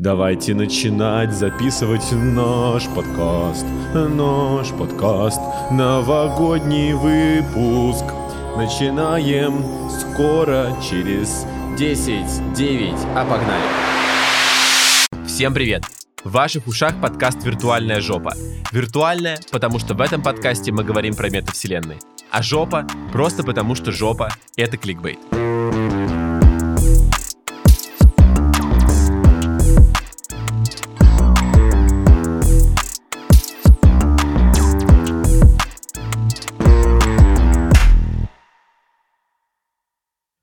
Давайте начинать записывать наш подкаст, наш подкаст, новогодний выпуск. Начинаем скоро, через 10, 9, а погнали. Всем привет! В ваших ушах подкаст «Виртуальная жопа». Виртуальная, потому что в этом подкасте мы говорим про метавселенные. А жопа просто потому, что жопа — это кликбейт.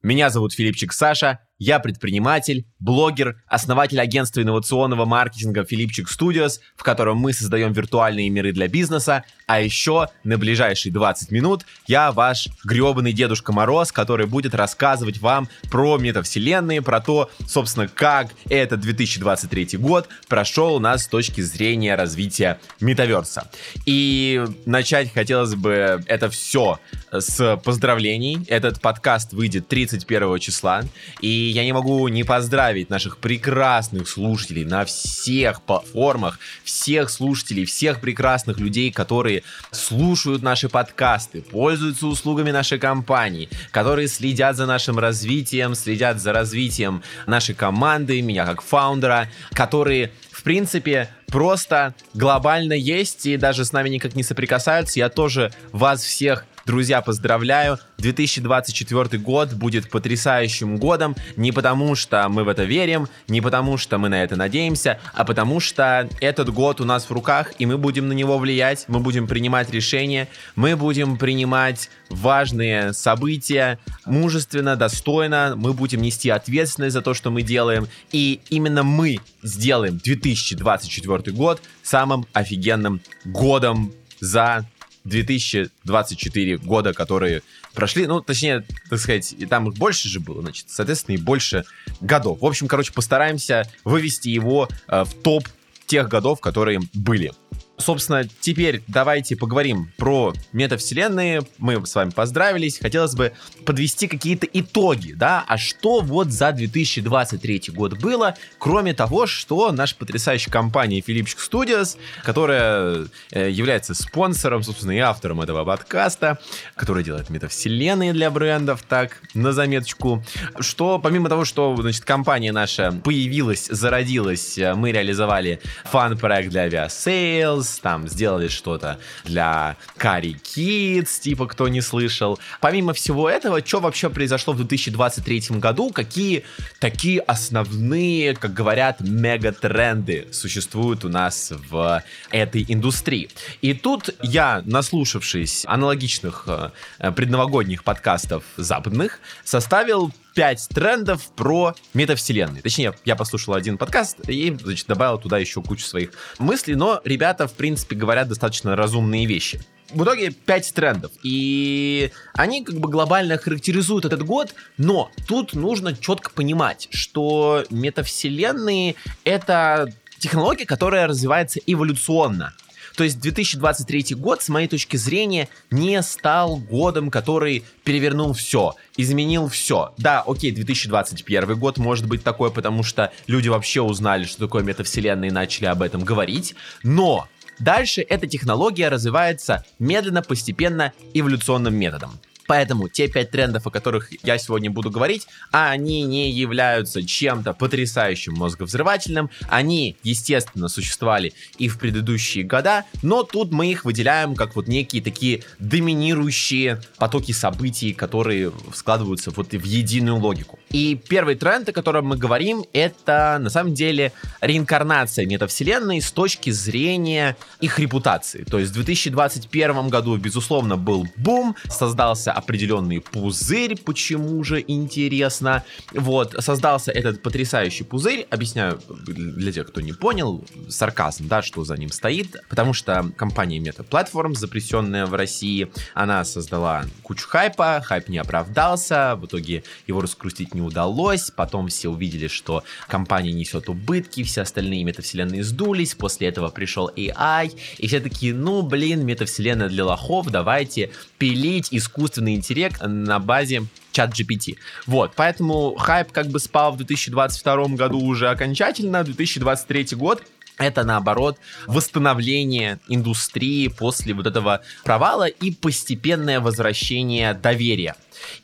Меня зовут Филипчик Саша, я предприниматель, блогер, основатель агентства инновационного маркетинга Филипчик Studios, в котором мы создаем виртуальные миры для бизнеса, а еще на ближайшие 20 минут я ваш гребаный Дедушка Мороз, который будет рассказывать вам про метавселенные, про то, собственно, как этот 2023 год прошел у нас с точки зрения развития метаверса. И начать хотелось бы это все с поздравлений. Этот подкаст выйдет 31 числа, и я не могу не поздравить наших прекрасных слушателей на всех платформах, всех слушателей, всех прекрасных людей, которые слушают наши подкасты, пользуются услугами нашей компании, которые следят за нашим развитием, следят за развитием нашей команды, меня как фаундера, которые в принципе, просто глобально есть и даже с нами никак не соприкасаются. Я тоже вас всех Друзья, поздравляю! 2024 год будет потрясающим годом не потому, что мы в это верим, не потому, что мы на это надеемся, а потому что этот год у нас в руках, и мы будем на него влиять, мы будем принимать решения, мы будем принимать важные события мужественно, достойно, мы будем нести ответственность за то, что мы делаем, и именно мы сделаем 2024 год самым офигенным годом за 2024 года, которые прошли, ну, точнее, так сказать, и там их больше же было, значит, соответственно, и больше годов. В общем, короче, постараемся вывести его э, в топ тех годов, которые были. Собственно, теперь давайте поговорим про метавселенные. Мы с вами поздравились. Хотелось бы подвести какие-то итоги, да, а что вот за 2023 год было, кроме того, что наша потрясающая компания Philipchik Studios, которая э, является спонсором, собственно, и автором этого подкаста, которая делает метавселенные для брендов, так, на заметочку, что помимо того, что, значит, компания наша появилась, зародилась, э, мы реализовали фан-проект для Aviasales, Kids, там сделали что-то для Kari Kids, типа кто не слышал. Помимо всего этого, что вообще произошло в 2023 году, какие такие основные, как говорят, мегатренды существуют у нас в этой индустрии. И тут я, наслушавшись аналогичных э, предновогодних подкастов западных, составил 5 трендов про метавселенные. Точнее, я послушал один подкаст и, значит, добавил туда еще кучу своих мыслей, но ребята, в принципе, говорят достаточно разумные вещи. В итоге 5 трендов. И они как бы глобально характеризуют этот год, но тут нужно четко понимать, что метавселенные — это технология, которая развивается эволюционно. То есть 2023 год, с моей точки зрения, не стал годом, который перевернул все, изменил все. Да, окей, 2021 год может быть такой, потому что люди вообще узнали, что такое метавселенная и начали об этом говорить, но Дальше эта технология развивается медленно, постепенно, эволюционным методом. Поэтому те пять трендов, о которых я сегодня буду говорить, они не являются чем-то потрясающим мозговзрывательным. Они, естественно, существовали и в предыдущие года, но тут мы их выделяем как вот некие такие доминирующие потоки событий, которые складываются вот в единую логику. И первый тренд, о котором мы говорим, это на самом деле реинкарнация метавселенной с точки зрения их репутации. То есть в 2021 году, безусловно, был бум, создался определенный пузырь, почему же интересно. Вот, создался этот потрясающий пузырь, объясняю для тех, кто не понял, сарказм, да, что за ним стоит, потому что компания Meta Platforms, запрещенная в России, она создала кучу хайпа, хайп не оправдался, в итоге его раскрутить не удалось, потом все увидели, что компания несет убытки, все остальные метавселенные сдулись, после этого пришел AI, и все такие, ну, блин, метавселенная для лохов, давайте пилить искусственный интеллект на базе чат GPT. Вот, поэтому хайп как бы спал в 2022 году уже окончательно, 2023 год это, наоборот, восстановление индустрии после вот этого провала и постепенное возвращение доверия.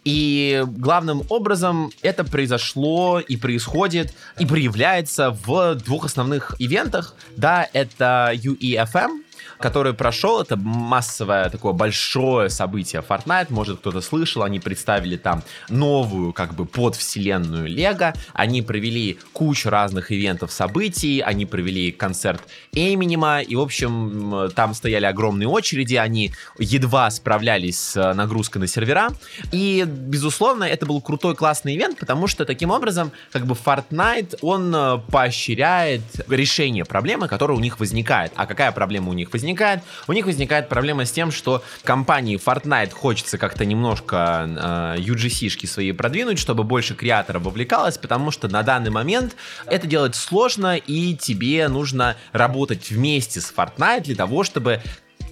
И главным образом это произошло и происходит и проявляется в двух основных ивентах. Да, это UEFM, который прошел. Это массовое такое большое событие Fortnite. Может, кто-то слышал. Они представили там новую как бы подвселенную Лего. Они провели кучу разных ивентов, событий. Они провели концерт Эминема. И, в общем, там стояли огромные очереди. Они едва справлялись с нагрузкой на сервера. И, безусловно, это был крутой, классный ивент, потому что таким образом, как бы Fortnite, он э, поощряет решение проблемы, которая у них возникает. А какая проблема у них возникает? Возникает? У них возникает проблема с тем, что компании Fortnite хочется как-то немножко э, UGC-шки свои продвинуть, чтобы больше креаторов вовлекалось, потому что на данный момент это делать сложно, и тебе нужно работать вместе с Fortnite для того, чтобы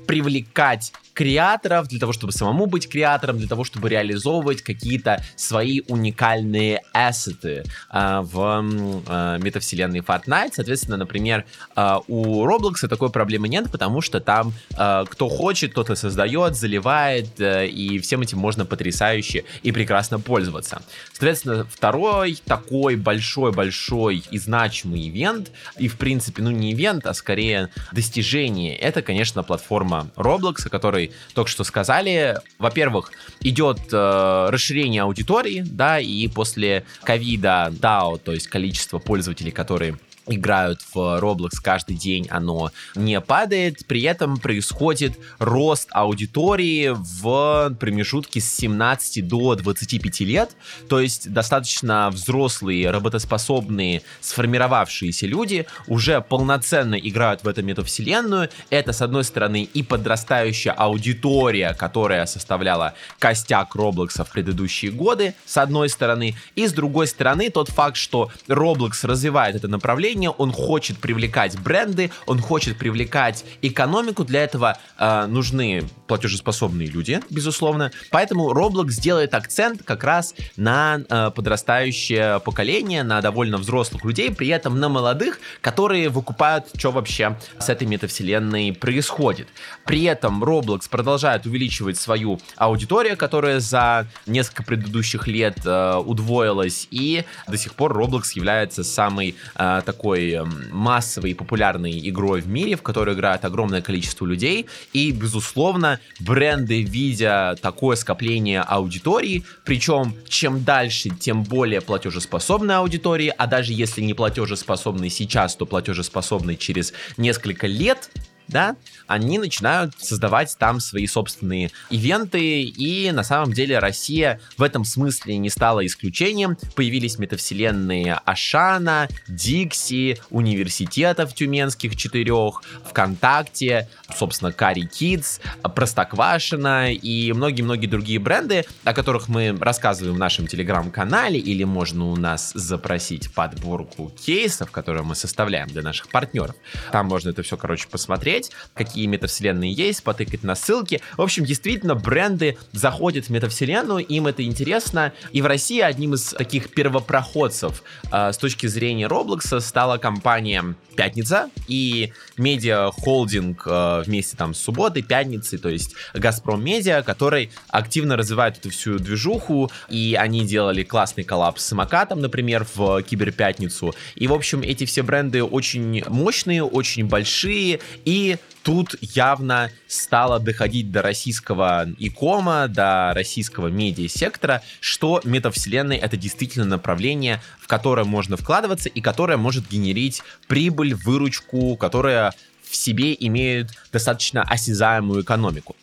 привлекать креаторов, для того, чтобы самому быть креатором, для того, чтобы реализовывать какие-то свои уникальные ассеты э, в э, метавселенной Fortnite. Соответственно, например, э, у Roblox такой проблемы нет, потому что там э, кто хочет, тот и создает, заливает, э, и всем этим можно потрясающе и прекрасно пользоваться. Соответственно, второй такой большой-большой и значимый ивент, и в принципе, ну не ивент, а скорее достижение, это, конечно, платформа Roblox, который которой только что сказали. Во-первых, идет э, расширение аудитории, да, и после ковида DAO, то есть количество пользователей, которые играют в Roblox каждый день, оно не падает. При этом происходит рост аудитории в промежутке с 17 до 25 лет. То есть достаточно взрослые, работоспособные, сформировавшиеся люди уже полноценно играют в эту метавселенную. Это, с одной стороны, и подрастающая аудитория, которая составляла костяк Roblox в предыдущие годы, с одной стороны. И с другой стороны, тот факт, что Roblox развивает это направление, направление, он хочет привлекать бренды, он хочет привлекать экономику, для этого э, нужны платежеспособные люди, безусловно. Поэтому Roblox делает акцент как раз на э, подрастающее поколение, на довольно взрослых людей, при этом на молодых, которые выкупают, что вообще с этой метавселенной происходит. При этом Roblox продолжает увеличивать свою аудиторию, которая за несколько предыдущих лет э, удвоилась, и до сих пор Roblox является самой э, такой такой эм, массовой и популярной игрой в мире, в которой играет огромное количество людей. И, безусловно, бренды, видя такое скопление аудитории, причем чем дальше, тем более платежеспособной аудитории, а даже если не платежеспособный сейчас, то платежеспособный через несколько лет, да, они начинают создавать там свои собственные ивенты, и на самом деле Россия в этом смысле не стала исключением. Появились метавселенные Ашана, Дикси, университетов тюменских четырех, ВКонтакте, собственно, Кари Kids, Простоквашина и многие-многие другие бренды, о которых мы рассказываем в нашем телеграм-канале, или можно у нас запросить подборку кейсов, которые мы составляем для наших партнеров. Там можно это все, короче, посмотреть посмотреть, какие метавселенные есть, потыкать на ссылки. В общем, действительно, бренды заходят в метавселенную, им это интересно. И в России одним из таких первопроходцев э, с точки зрения Roblox стала компания Пятница и медиа-холдинг э, вместе там с субботой, пятницей, то есть Газпром Медиа, который активно развивает эту всю движуху, и они делали классный коллапс с самокатом, например, в Киберпятницу. И, в общем, эти все бренды очень мощные, очень большие, и тут явно стало доходить до российского икома, до российского медиа-сектора, что метавселенная — это действительно направление, в которое можно вкладываться и которое может генерить прибыль, выручку, которая в себе имеет достаточно осязаемую экономику.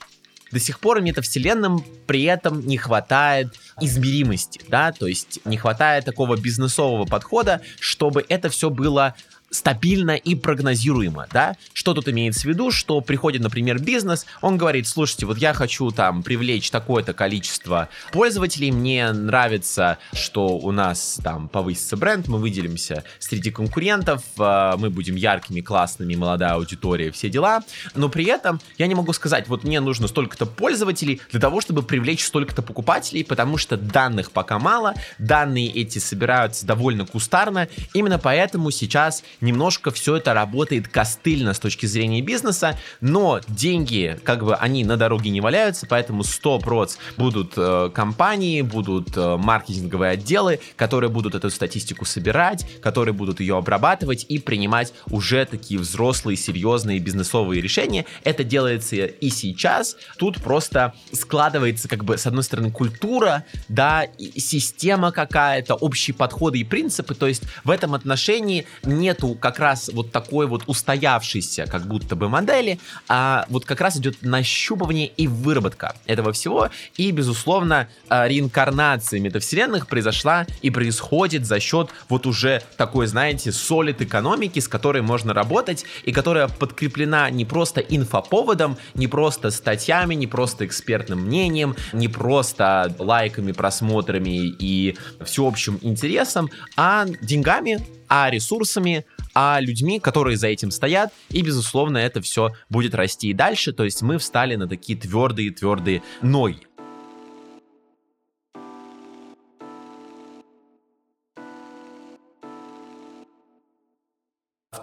До сих пор метавселенным при этом не хватает измеримости, да, то есть не хватает такого бизнесового подхода, чтобы это все было стабильно и прогнозируемо, да? Что тут имеется в виду, что приходит, например, бизнес, он говорит, слушайте, вот я хочу там привлечь такое-то количество пользователей, мне нравится, что у нас там повысится бренд, мы выделимся среди конкурентов, э, мы будем яркими, классными, молодая аудитория, все дела, но при этом я не могу сказать, вот мне нужно столько-то пользователей для того, чтобы привлечь столько-то покупателей, потому что что данных пока мало, данные эти собираются довольно кустарно, именно поэтому сейчас немножко все это работает костыльно с точки зрения бизнеса, но деньги, как бы, они на дороге не валяются, поэтому 100% будут э, компании, будут э, маркетинговые отделы, которые будут эту статистику собирать, которые будут ее обрабатывать и принимать уже такие взрослые, серьезные бизнесовые решения. Это делается и сейчас. Тут просто складывается, как бы, с одной стороны, культура, да, система какая-то, общие подходы и принципы. То есть в этом отношении нету как раз вот такой вот устоявшейся, как будто бы модели, а вот как раз идет нащупывание и выработка этого всего. И, безусловно, а, реинкарнация метавселенных произошла и происходит за счет вот уже такой, знаете, солид экономики, с которой можно работать и которая подкреплена не просто инфоповодом, не просто статьями, не просто экспертным мнением, не просто лайками, просмотрами и всеобщим интересом, а деньгами, а ресурсами, а людьми, которые за этим стоят, и, безусловно, это все будет расти и дальше, то есть мы встали на такие твердые-твердые ноги.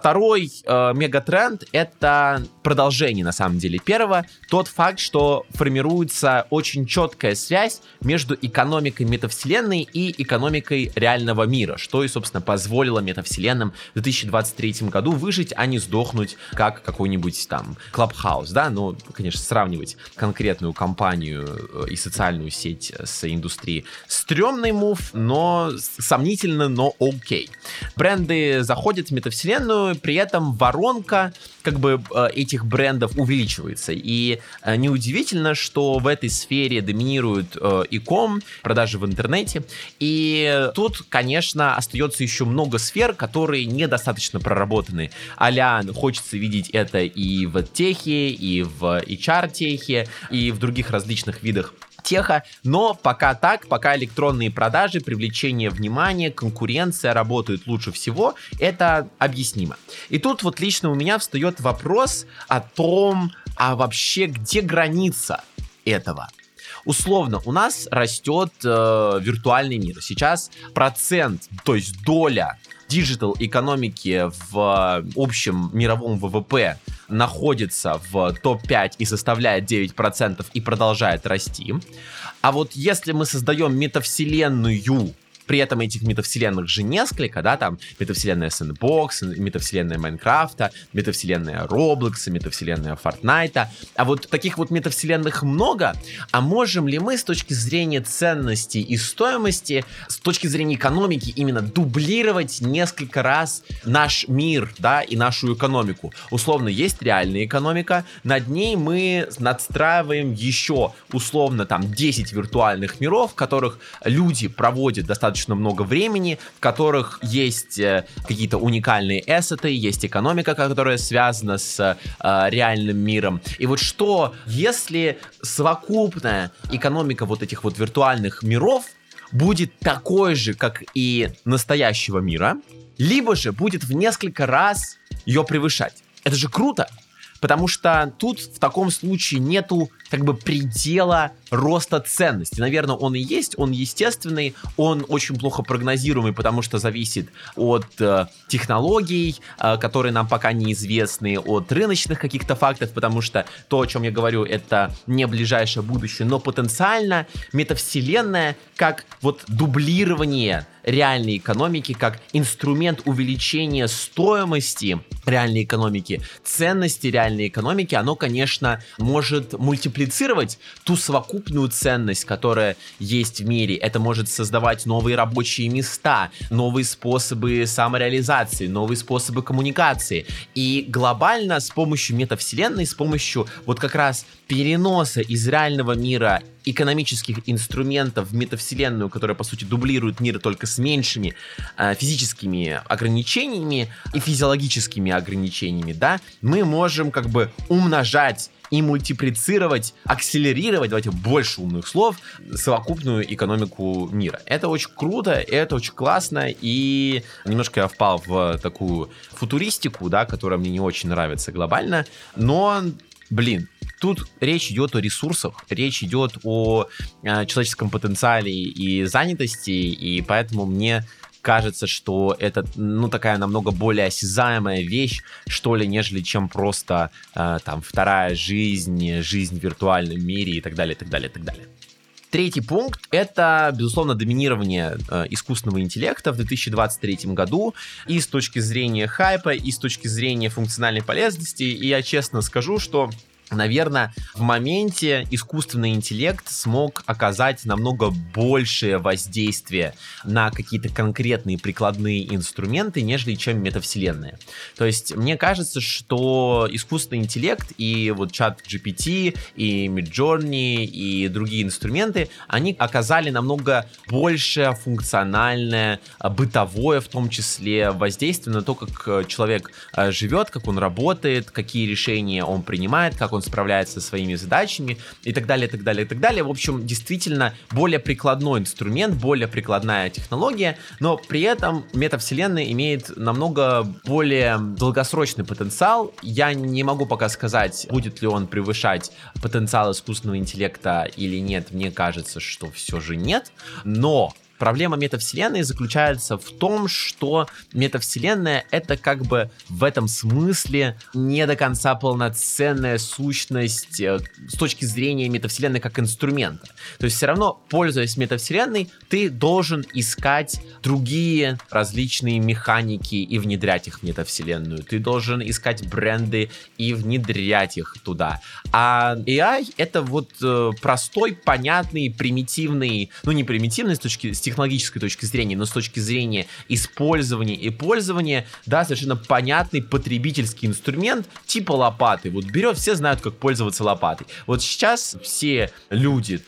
Второй э, мегатренд — это продолжение, на самом деле, первого. Тот факт, что формируется очень четкая связь между экономикой метавселенной и экономикой реального мира, что и, собственно, позволило метавселенным в 2023 году выжить, а не сдохнуть, как какой-нибудь там Clubhouse, да, ну, конечно, сравнивать конкретную компанию э, и социальную сеть с индустрией. Стрёмный мув, но сомнительно, но окей. Бренды заходят в метавселенную, при этом воронка как бы э, этих брендов увеличивается. И э, неудивительно, что в этой сфере доминирует э, e-com, продажи в интернете. И тут, конечно, остается еще много сфер, которые недостаточно проработаны. Аля хочется видеть это и в техе, и в HR-техе, и в других различных видах теха, но пока так, пока электронные продажи, привлечение внимания, конкуренция работают лучше всего, это объяснимо. И тут вот лично у меня встает вопрос о том, а вообще где граница этого? Условно, у нас растет э, виртуальный мир. Сейчас процент, то есть доля digital экономики в общем мировом ВВП находится в топ-5 и составляет 9% и продолжает расти. А вот если мы создаем метавселенную при этом этих метавселенных же несколько, да, там метавселенная Sandbox, метавселенная Майнкрафта, метавселенная Roblox, метавселенная Fortnite. А вот таких вот метавселенных много. А можем ли мы с точки зрения ценности и стоимости, с точки зрения экономики именно дублировать несколько раз наш мир, да, и нашу экономику? Условно, есть реальная экономика, над ней мы надстраиваем еще условно там 10 виртуальных миров, в которых люди проводят достаточно достаточно много времени, в которых есть э, какие-то уникальные эссеты, есть экономика, которая связана с э, реальным миром. И вот что, если совокупная экономика вот этих вот виртуальных миров будет такой же, как и настоящего мира, либо же будет в несколько раз ее превышать. Это же круто! Потому что тут в таком случае нету как бы предела роста ценности. Наверное, он и есть, он естественный, он очень плохо прогнозируемый, потому что зависит от э, технологий, э, которые нам пока неизвестны, от рыночных каких-то фактов, потому что то, о чем я говорю, это не ближайшее будущее, но потенциально метавселенная как вот дублирование реальной экономики, как инструмент увеличения стоимости реальной экономики, ценности реальной экономики, оно, конечно, может мультиплицировать ту совокупность совокупную ценность, которая есть в мире. Это может создавать новые рабочие места, новые способы самореализации, новые способы коммуникации. И глобально с помощью метавселенной, с помощью вот как раз переноса из реального мира экономических инструментов в метавселенную, которая, по сути, дублирует мир только с меньшими э, физическими ограничениями и физиологическими ограничениями, да, мы можем как бы умножать и мультиплицировать, акселерировать, давайте больше умных слов, совокупную экономику мира. Это очень круто, это очень классно, и немножко я впал в такую футуристику, да, которая мне не очень нравится глобально, но, блин, тут речь идет о ресурсах, речь идет о э, человеческом потенциале и занятости, и поэтому мне кажется, что это, ну, такая намного более осязаемая вещь, что ли, нежели чем просто, э, там, вторая жизнь, жизнь в виртуальном мире и так далее, и так далее, и так далее. Третий пункт — это, безусловно, доминирование э, искусственного интеллекта в 2023 году и с точки зрения хайпа, и с точки зрения функциональной полезности. И я честно скажу, что Наверное, в моменте искусственный интеллект смог оказать намного большее воздействие на какие-то конкретные прикладные инструменты, нежели чем метавселенная. То есть, мне кажется, что искусственный интеллект и вот чат GPT, и Midjourney, и другие инструменты, они оказали намного больше функциональное, бытовое в том числе воздействие на то, как человек э, живет, как он работает, какие решения он принимает, как он справляется со своими задачами и так далее, и так далее, и так далее. В общем, действительно более прикладной инструмент, более прикладная технология, но при этом метавселенная имеет намного более долгосрочный потенциал. Я не могу пока сказать, будет ли он превышать потенциал искусственного интеллекта или нет. Мне кажется, что все же нет. Но Проблема метавселенной заключается в том, что метавселенная это как бы в этом смысле не до конца полноценная сущность э, с точки зрения метавселенной как инструмента. То есть все равно, пользуясь метавселенной, ты должен искать другие различные механики и внедрять их в метавселенную. Ты должен искать бренды и внедрять их туда. А AI это вот э, простой, понятный, примитивный, ну не примитивный с точки с технологической точки зрения, но с точки зрения использования и пользования, да, совершенно понятный потребительский инструмент типа лопаты. Вот берет, все знают, как пользоваться лопатой. Вот сейчас все люди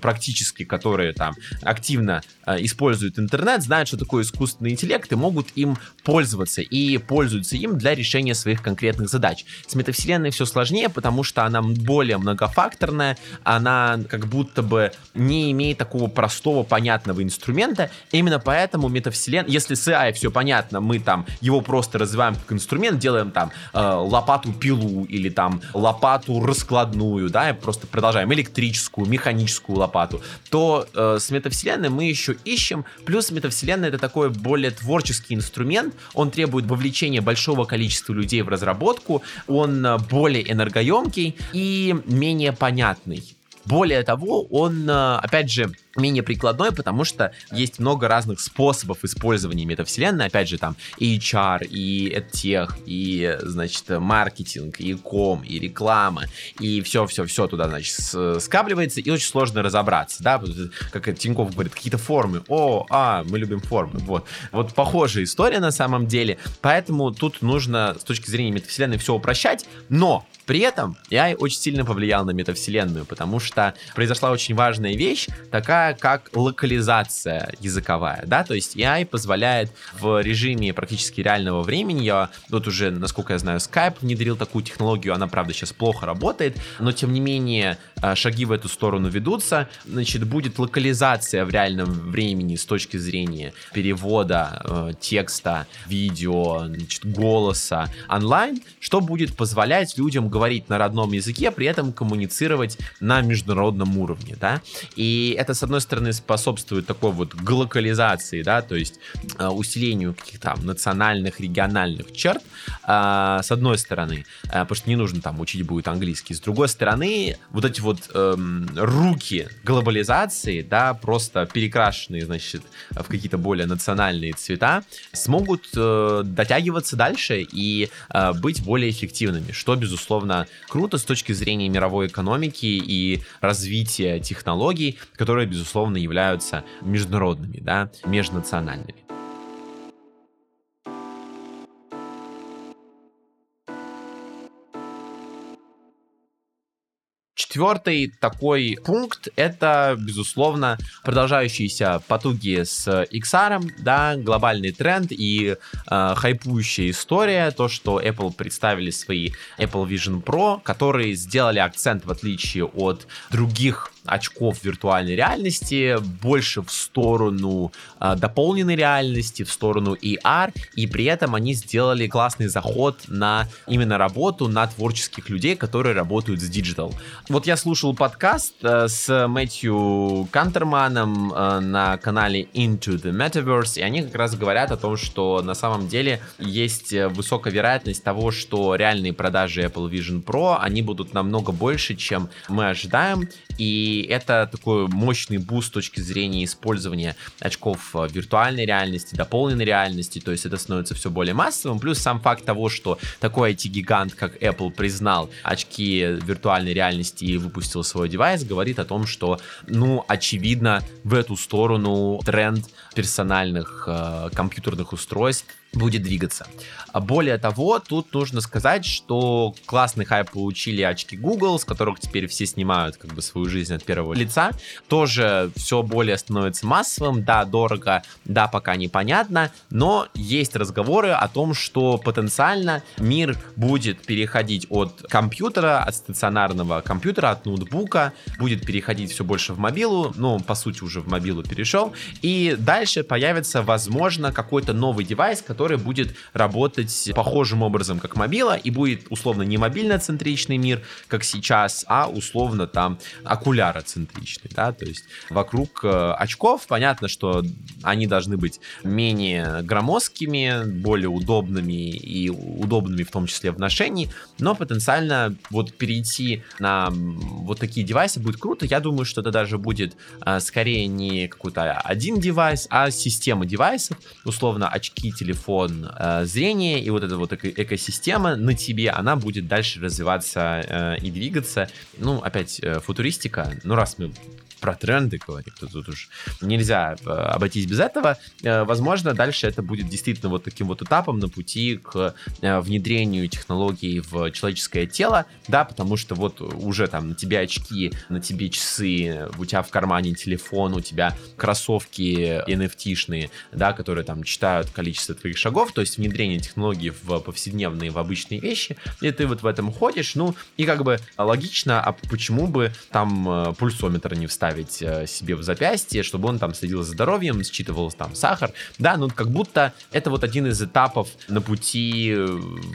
практически, которые там активно э, используют интернет, знают, что такое искусственный интеллект и могут им пользоваться и пользуются им для решения своих конкретных задач. С метавселенной все сложнее, потому что она более многофакторная, она как будто бы не имеет такого простого, понятного инструмента. Именно поэтому метавселенная, если с AI все понятно, мы там его просто развиваем как инструмент, делаем там э, лопату-пилу или там лопату раскладную, да, и просто продолжаем электрическую, механическую металлическую лопату, то э, с метавселенной мы еще ищем. Плюс метавселенная это такой более творческий инструмент, он требует вовлечения большого количества людей в разработку, он э, более энергоемкий и менее понятный. Более того, он, э, опять же, менее прикладной, потому что есть много разных способов использования метавселенной, опять же, там и HR, и EdTech, и, значит, маркетинг, и ком, и реклама, и все-все-все туда, значит, скапливается, и очень сложно разобраться, да, как Тиньков говорит, какие-то формы, о, а, мы любим формы, вот. Вот похожая история на самом деле, поэтому тут нужно с точки зрения метавселенной все упрощать, но при этом AI очень сильно повлиял на метавселенную, потому что произошла очень важная вещь, такая как локализация языковая, да, то есть AI позволяет в режиме практически реального времени, я вот уже, насколько я знаю, Skype внедрил такую технологию, она, правда, сейчас плохо работает, но, тем не менее, шаги в эту сторону ведутся, значит, будет локализация в реальном времени с точки зрения перевода э, текста, видео, значит, голоса онлайн, что будет позволять людям говорить на родном языке, при этом коммуницировать на международном уровне, да. И это, с одной стороны, способствует такой вот глокализации, да, то есть э, усилению каких-то там национальных, региональных черт, э, с одной стороны, э, потому что не нужно там учить будет английский, с другой стороны, вот эти вот э, руки глобализации, да, просто перекрашенные, значит, в какие-то более национальные цвета, смогут э, дотягиваться дальше и э, быть более эффективными, что, безусловно, круто с точки зрения мировой экономики и развития технологий, которые, безусловно, являются международными, да, межнациональными. Четвертый такой пункт — это, безусловно, продолжающиеся потуги с XR, да, глобальный тренд и э, хайпующая история, то, что Apple представили свои Apple Vision Pro, которые сделали акцент, в отличие от других очков виртуальной реальности больше в сторону э, дополненной реальности, в сторону AR, и при этом они сделали классный заход на именно работу на творческих людей, которые работают с digital. Вот я слушал подкаст э, с Мэтью Кантерманом э, на канале Into the Metaverse, и они как раз говорят о том, что на самом деле есть высокая вероятность того, что реальные продажи Apple Vision Pro, они будут намного больше, чем мы ожидаем, и это такой мощный буст с точки зрения использования очков э, виртуальной реальности, дополненной реальности, то есть это становится все более массовым, плюс сам факт того, что такой IT-гигант, как Apple, признал очки виртуальной реальности и выпустил свой девайс, говорит о том, что, ну, очевидно, в эту сторону тренд персональных э, компьютерных устройств будет двигаться. А более того, тут нужно сказать, что классный хайп получили очки Google, с которых теперь все снимают как бы свою жизнь от первого лица. Тоже все более становится массовым, да, дорого, да, пока непонятно, но есть разговоры о том, что потенциально мир будет переходить от компьютера, от стационарного компьютера, от ноутбука, будет переходить все больше в мобилу, ну, по сути, уже в мобилу перешел, и дальше появится, возможно, какой-то новый девайс, который который будет работать похожим образом, как мобила, и будет условно не мобильно-центричный мир, как сейчас, а условно там окуляроцентричный, да, то есть вокруг э, очков понятно, что они должны быть менее громоздкими, более удобными и удобными в том числе в ношении, но потенциально вот перейти на вот такие девайсы будет круто. Я думаю, что это даже будет а, скорее не какой-то один девайс, а система девайсов, условно очки, телефон, телефон э, зрение, и вот эта вот эко- экосистема на тебе, она будет дальше развиваться э, и двигаться. Ну, опять, э, футуристика, ну, раз мы про тренды говорим, то тут уж нельзя э, обойтись без этого. Э, возможно, дальше это будет действительно вот таким вот этапом на пути к э, внедрению технологий в человеческое тело, да, потому что вот уже там на тебе очки, на тебе часы, у тебя в кармане телефон, у тебя кроссовки NFT-шные, да, которые там читают количество твоих шагов, то есть внедрение технологий в повседневные, в обычные вещи, и ты вот в этом ходишь, ну, и как бы логично, а почему бы там пульсометр не вставить? Ставить э, себе в запястье, чтобы он там следил за здоровьем, считывал там сахар. Да, ну как будто это вот один из этапов на пути э,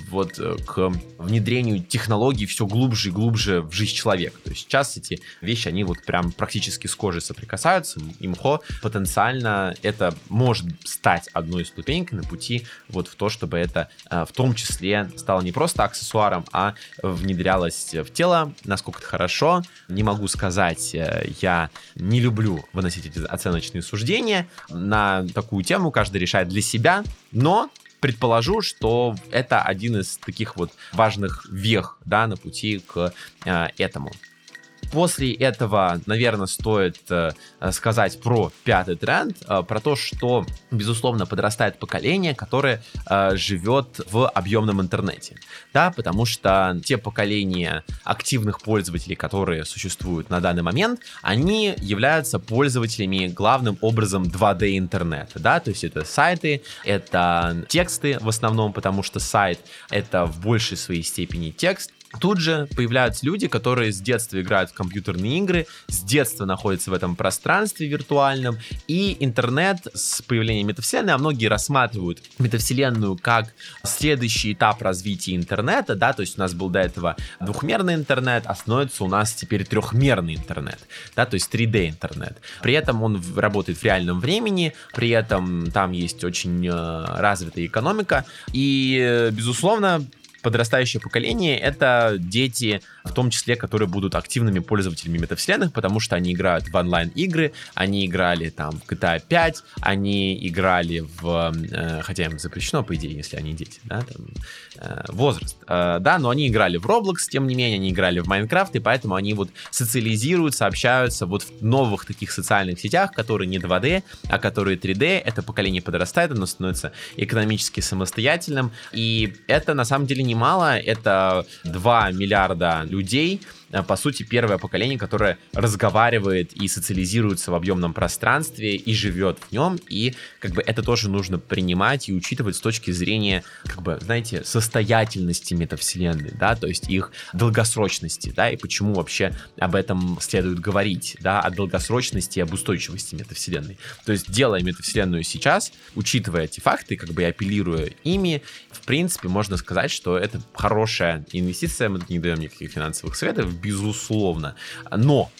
вот э, к внедрению технологий все глубже и глубже в жизнь человека. То есть сейчас эти вещи, они вот прям практически с кожей соприкасаются. Имхо потенциально это может стать одной ступенькой на пути вот в то, чтобы это в том числе стало не просто аксессуаром, а внедрялось в тело. Насколько это хорошо, не могу сказать. Я не люблю выносить эти оценочные суждения на такую тему, каждый решает для себя, но предположу, что это один из таких вот важных вех, да, на пути к э, этому. После этого, наверное, стоит э, сказать про пятый тренд, э, про то, что, безусловно, подрастает поколение, которое э, живет в объемном интернете. Да, потому что те поколения активных пользователей, которые существуют на данный момент, они являются пользователями главным образом 2D интернета. Да, то есть это сайты, это тексты в основном, потому что сайт это в большей своей степени текст, Тут же появляются люди, которые с детства играют в компьютерные игры, с детства находятся в этом пространстве виртуальном, и интернет с появлением метавселенной, а многие рассматривают метавселенную как следующий этап развития интернета, да, то есть у нас был до этого двухмерный интернет, а становится у нас теперь трехмерный интернет, да, то есть 3D интернет. При этом он работает в реальном времени, при этом там есть очень э, развитая экономика, и, э, безусловно, подрастающее поколение — это дети, в том числе, которые будут активными пользователями метавселенных, потому что они играют в онлайн-игры, они играли там в GTA 5, они играли в... Э, хотя им запрещено, по идее, если они дети, да, там, э, возраст. Э, да, но они играли в Roblox, тем не менее, они играли в Minecraft, и поэтому они вот социализируются, общаются вот в новых таких социальных сетях, которые не 2D, а которые 3D. Это поколение подрастает, оно становится экономически самостоятельным, и это на самом деле не немало, это 2 миллиарда людей, по сути, первое поколение, которое разговаривает и социализируется в объемном пространстве и живет в нем, и как бы это тоже нужно принимать и учитывать с точки зрения, как бы, знаете, состоятельности метавселенной, да, то есть их долгосрочности, да, и почему вообще об этом следует говорить, да, о долгосрочности и об устойчивости метавселенной. То есть, делая метавселенную сейчас, учитывая эти факты, как бы и апеллируя ими, в принципе, можно сказать, что это хорошая инвестиция, мы не даем никаких финансовых советов, безусловно. Но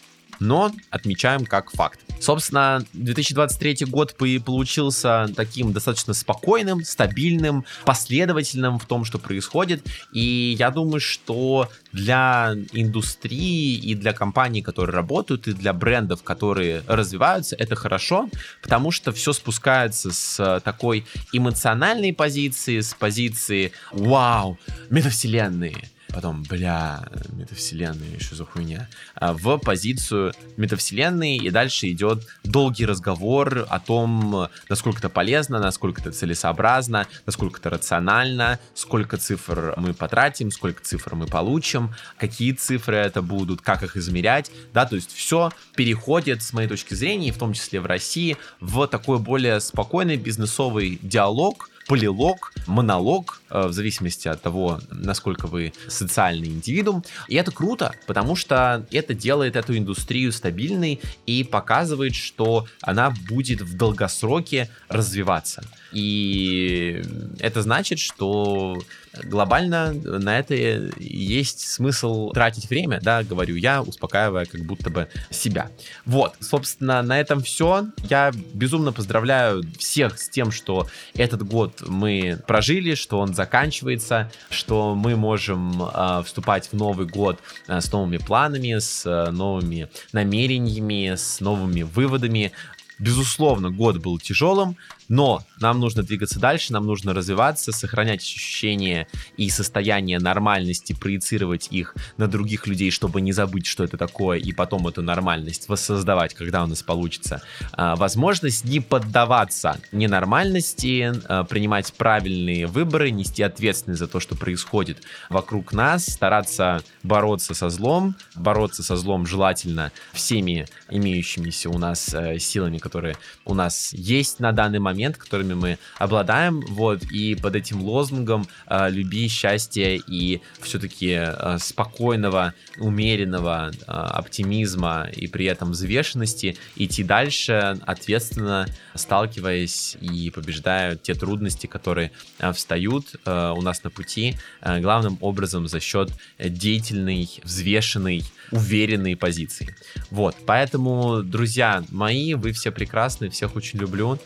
но отмечаем как факт. Собственно, 2023 год получился таким достаточно спокойным, стабильным, последовательным в том, что происходит. И я думаю, что для индустрии и для компаний, которые работают, и для брендов, которые развиваются, это хорошо, потому что все спускается с такой эмоциональной позиции, с позиции «Вау, метавселенные!» Потом, бля, метавселенная, еще за хуйня, а, в позицию метавселенной, и дальше идет долгий разговор о том, насколько это полезно, насколько это целесообразно, насколько это рационально, сколько цифр мы потратим, сколько цифр мы получим, какие цифры это будут, как их измерять, да, то есть все переходит, с моей точки зрения, в том числе в России, в такой более спокойный бизнесовый диалог, полилог, монолог, э, в зависимости от того, насколько вы социальный индивидуум. И это круто, потому что это делает эту индустрию стабильной и показывает, что она будет в долгосроке развиваться. И это значит, что глобально на это есть смысл тратить время, да, говорю я, успокаивая как будто бы себя. Вот, собственно, на этом все. Я безумно поздравляю всех с тем, что этот год мы прожили, что он заканчивается, что мы можем э, вступать в Новый год э, с новыми планами, с э, новыми намерениями, с новыми выводами. Безусловно, год был тяжелым, но нам нужно двигаться дальше, нам нужно развиваться, сохранять ощущение и состояние нормальности, проецировать их на других людей, чтобы не забыть, что это такое, и потом эту нормальность воссоздавать, когда у нас получится. А, возможность не поддаваться ненормальности, а, принимать правильные выборы, нести ответственность за то, что происходит вокруг нас, стараться бороться со злом, бороться со злом желательно всеми имеющимися у нас э, силами, которые у нас есть на данный момент, момент, которыми мы обладаем, вот, и под этим лозунгом э, «люби счастье» и все-таки э, спокойного, умеренного э, оптимизма и при этом взвешенности идти дальше, ответственно сталкиваясь и побеждая те трудности, которые э, встают э, у нас на пути, э, главным образом за счет деятельной, взвешенной, уверенной позиции. Вот, поэтому, друзья мои, вы все прекрасны, всех очень люблю,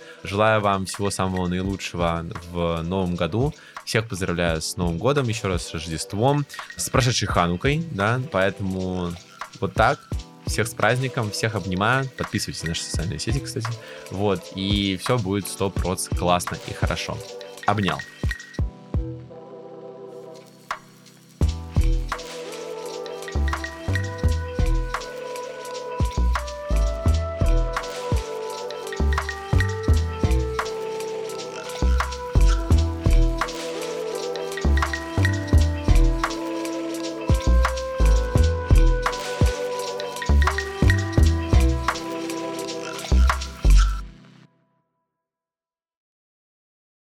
желаю вам всего самого наилучшего в новом году. Всех поздравляю с Новым годом, еще раз с Рождеством, с прошедшей Ханукой, да, поэтому вот так. Всех с праздником, всех обнимаю. Подписывайтесь на наши социальные сети, кстати. Вот, и все будет 100% классно и хорошо. Обнял.